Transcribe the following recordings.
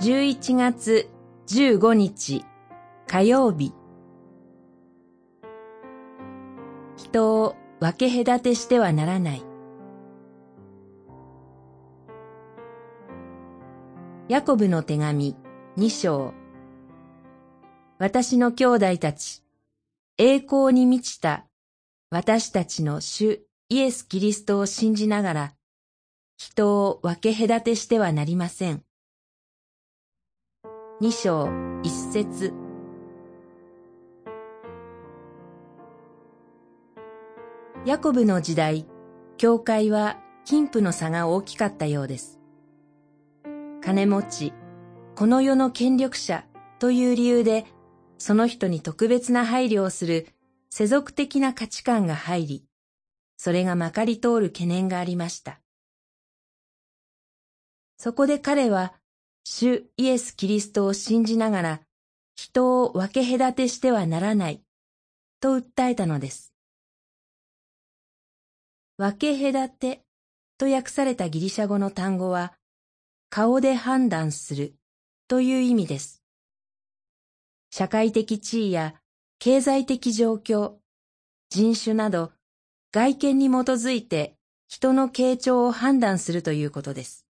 11月15日火曜日。人を分け隔てしてはならない。ヤコブの手紙二章。私の兄弟たち栄光に満ちた私たちの主イエス・キリストを信じながら人を分け隔てしてはなりません。二章一節ヤコブの時代、教会は貧富の差が大きかったようです。金持ち、この世の権力者という理由で、その人に特別な配慮をする世俗的な価値観が入り、それがまかり通る懸念がありました。そこで彼は主イエス・キリストを信じながら、人を分け隔てしてはならない、と訴えたのです。分け隔てと訳されたギリシャ語の単語は、顔で判断するという意味です。社会的地位や経済的状況、人種など外見に基づいて人の傾聴を判断するということです。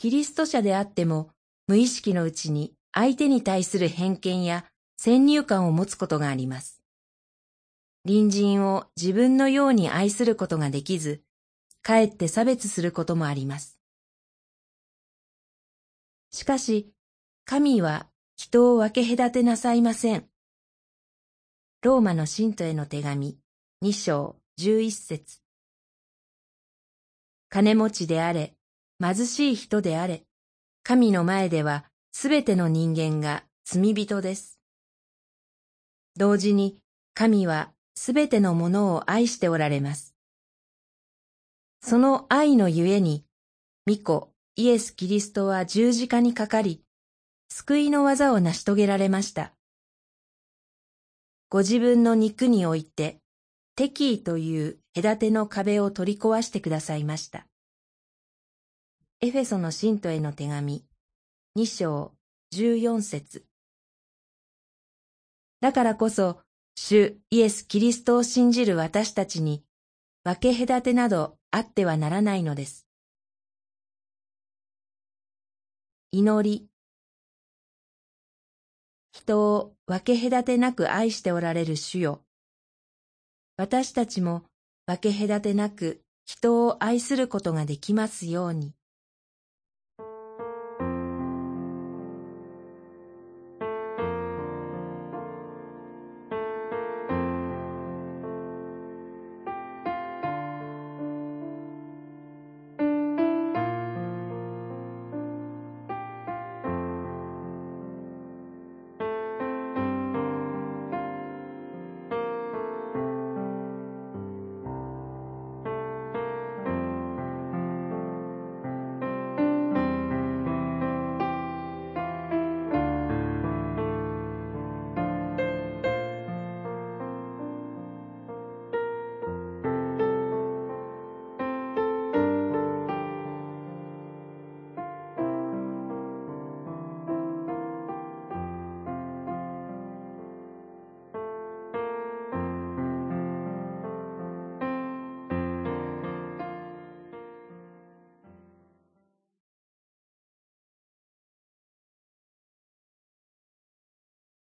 キリスト者であっても無意識のうちに相手に対する偏見や先入観を持つことがあります。隣人を自分のように愛することができず、かえって差別することもあります。しかし、神は人を分け隔てなさいません。ローマの信徒への手紙、二章十一節金持ちであれ、貧しい人であれ、神の前ではすべての人間が罪人です。同時に神はすべてのものを愛しておられます。その愛のゆえに、御子イエス・キリストは十字架にかかり、救いの技を成し遂げられました。ご自分の肉において、敵意という隔ての壁を取り壊してくださいました。エフェソの信徒への手紙、二章十四節だからこそ、主イエス・キリストを信じる私たちに、分け隔てなどあってはならないのです。祈り人を分け隔てなく愛しておられる主よ。私たちも分け隔てなく人を愛することができますように。